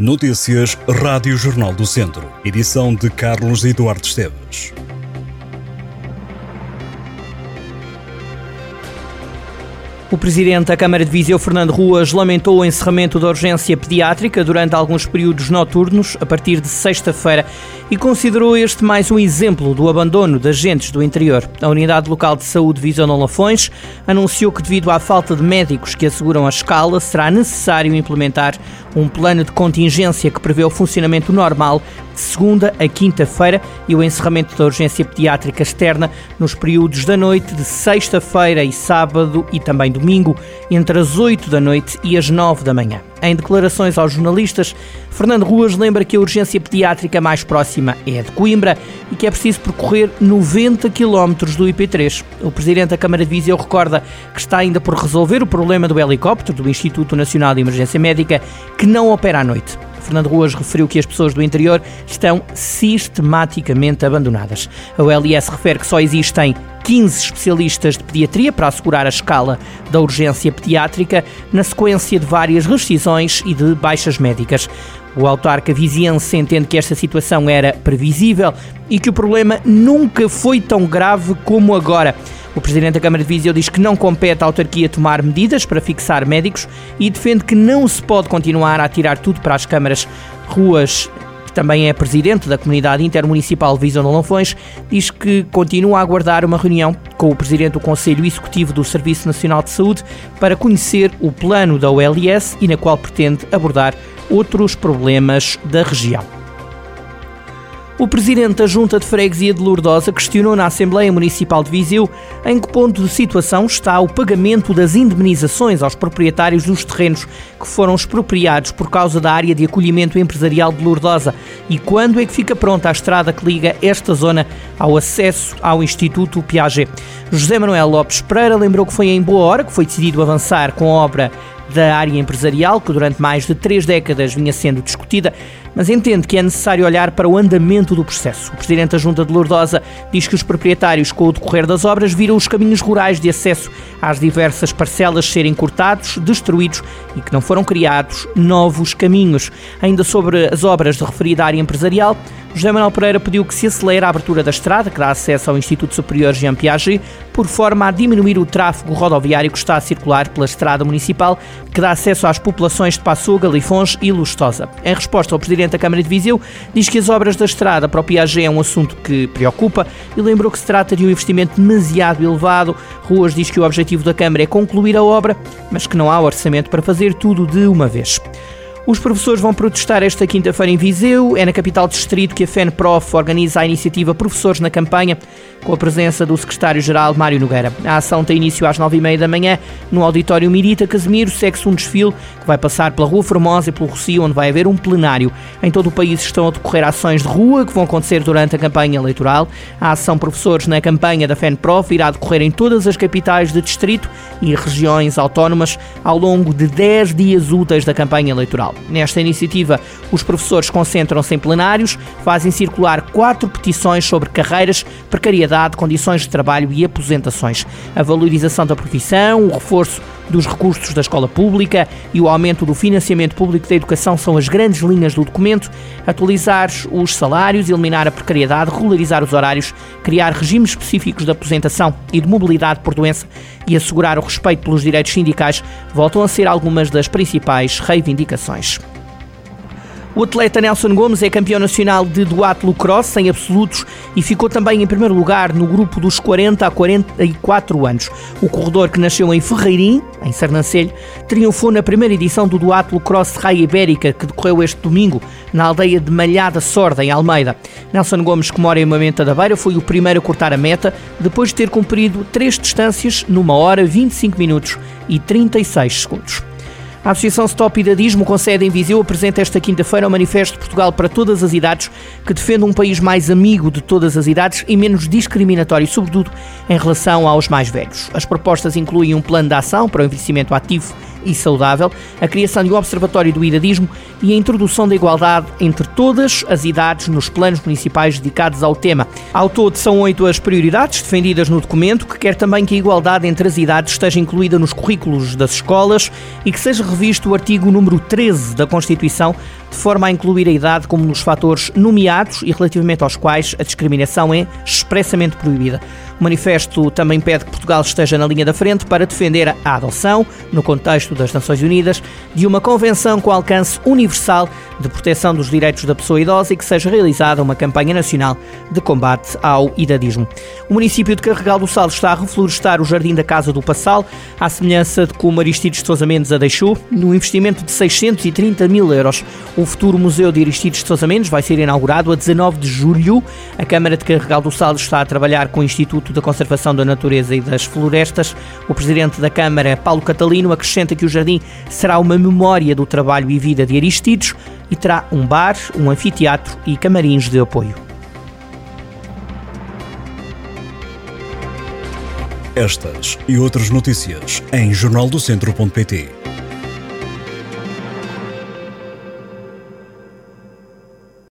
Notícias Rádio Jornal do Centro. Edição de Carlos Eduardo Esteves. O presidente da Câmara de Viseu, Fernando Ruas, lamentou o encerramento da urgência pediátrica durante alguns períodos noturnos, a partir de sexta-feira, e considerou este mais um exemplo do abandono de agentes do interior. A Unidade Local de Saúde Viseu Não Lafões anunciou que, devido à falta de médicos que asseguram a escala, será necessário implementar um plano de contingência que prevê o funcionamento normal de segunda a quinta-feira e o encerramento da urgência pediátrica externa nos períodos da noite de sexta-feira e sábado e também domingo, entre as 8 da noite e as 9 da manhã. Em declarações aos jornalistas, Fernando Ruas lembra que a urgência pediátrica mais próxima é a de Coimbra e que é preciso percorrer 90 km do IP3. O presidente da Câmara de Viseu recorda que está ainda por resolver o problema do helicóptero do Instituto Nacional de Emergência Médica, que não opera à noite. Fernando Ruas referiu que as pessoas do interior estão sistematicamente abandonadas. A OLS refere que só existem 15 especialistas de pediatria para assegurar a escala da urgência pediátrica, na sequência de várias rescisões e de baixas médicas. O autarca viziense entende que esta situação era previsível e que o problema nunca foi tão grave como agora. O presidente da Câmara de Viseu diz que não compete à autarquia tomar medidas para fixar médicos e defende que não se pode continuar a tirar tudo para as câmaras. Ruas que também é presidente da comunidade intermunicipal Visão de Lonfões, diz que continua a aguardar uma reunião com o presidente do Conselho Executivo do Serviço Nacional de Saúde para conhecer o plano da OLS e na qual pretende abordar outros problemas da região. O presidente da Junta de Freguesia de Lourdosa questionou na Assembleia Municipal de Viseu em que ponto de situação está o pagamento das indemnizações aos proprietários dos terrenos que foram expropriados por causa da área de acolhimento empresarial de Lourdosa e quando é que fica pronta a estrada que liga esta zona ao acesso ao Instituto Piaget. José Manuel Lopes Pereira lembrou que foi em boa hora que foi decidido avançar com a obra da área empresarial, que durante mais de três décadas vinha sendo discutida, mas entende que é necessário olhar para o andamento do processo. O Presidente da Junta de Lourdosa diz que os proprietários, com o decorrer das obras, viram os caminhos rurais de acesso às diversas parcelas serem cortados, destruídos e que não foram criados novos caminhos. Ainda sobre as obras de referida área empresarial, José Manuel Pereira pediu que se acelere a abertura da estrada que dá acesso ao Instituto Superior Jean Piaget, por forma a diminuir o tráfego rodoviário que está a circular pela estrada municipal, que dá acesso às populações de Passuga, Lifões e Lustosa. Em resposta, o Presidente da Câmara de Viseu diz que as obras da estrada para o Piaget é um assunto que preocupa e lembrou que se trata de um investimento demasiado elevado. Ruas diz que o objetivo da Câmara é concluir a obra, mas que não há orçamento para fazer tudo de uma vez. Os professores vão protestar esta quinta-feira em Viseu. É na capital distrito que a FENPROF organiza a iniciativa Professores na Campanha, com a presença do secretário-geral Mário Nogueira. A ação tem início às nove e meia da manhã no auditório Mirita Casemiro. Segue-se um desfile que vai passar pela Rua Formosa e pelo Rocio, onde vai haver um plenário. Em todo o país estão a decorrer ações de rua que vão acontecer durante a campanha eleitoral. A ação Professores na Campanha da FENPROF irá decorrer em todas as capitais de distrito e regiões autónomas ao longo de dez dias úteis da campanha eleitoral. Nesta iniciativa, os professores concentram-se em plenários, fazem circular quatro petições sobre carreiras, precariedade, condições de trabalho e aposentações. A valorização da profissão, o reforço dos recursos da escola pública e o aumento do financiamento público da educação são as grandes linhas do documento. Atualizar os salários, eliminar a precariedade, regularizar os horários, criar regimes específicos de aposentação e de mobilidade por doença e assegurar o respeito pelos direitos sindicais voltam a ser algumas das principais reivindicações. O atleta Nelson Gomes é campeão nacional de duatlo cross em absolutos e ficou também em primeiro lugar no grupo dos 40 a 44 anos. O corredor que nasceu em Ferreirim, em Sernancelho, triunfou na primeira edição do duatlo cross Raia Ibérica que decorreu este domingo na aldeia de Malhada Sorda, em Almeida. Nelson Gomes, que mora em Mamenta da Beira, foi o primeiro a cortar a meta depois de ter cumprido três distâncias numa hora, 25 minutos e 36 segundos. A Associação Stop Idadismo, com sede em Viseu, apresenta esta quinta-feira o Manifesto de Portugal para Todas as Idades, que defende um país mais amigo de todas as idades e menos discriminatório, sobretudo em relação aos mais velhos. As propostas incluem um plano de ação para o envelhecimento ativo e saudável, a criação de um observatório do idadismo e a introdução da igualdade entre todas as idades nos planos municipais dedicados ao tema. Ao todo, são oito as prioridades defendidas no documento, que quer também que a igualdade entre as idades esteja incluída nos currículos das escolas e que seja revisto o artigo número 13 da Constituição de forma a incluir a idade como nos fatores nomeados e relativamente aos quais a discriminação é expressamente proibida. O manifesto também pede que Portugal esteja na linha da frente para defender a adoção, no contexto das Nações Unidas, de uma convenção com alcance universal de proteção dos direitos da pessoa idosa e que seja realizada uma campanha nacional de combate ao idadismo. O município de Carregal do Sal está a reflorestar o Jardim da Casa do Passal, à semelhança de como Aristides de Sousa Mendes a deixou, no investimento de 630 mil euros. O futuro Museu de Aristides de Sousa Mendes vai ser inaugurado a 19 de julho. A Câmara de Carregal do Sal está a trabalhar com o Instituto Instituto da Conservação da Natureza e das Florestas. O presidente da Câmara, Paulo Catalino, acrescenta que o jardim será uma memória do trabalho e vida de Aristides e terá um bar, um anfiteatro e camarins de apoio. Estas e outras notícias em jornaldocentro.pt.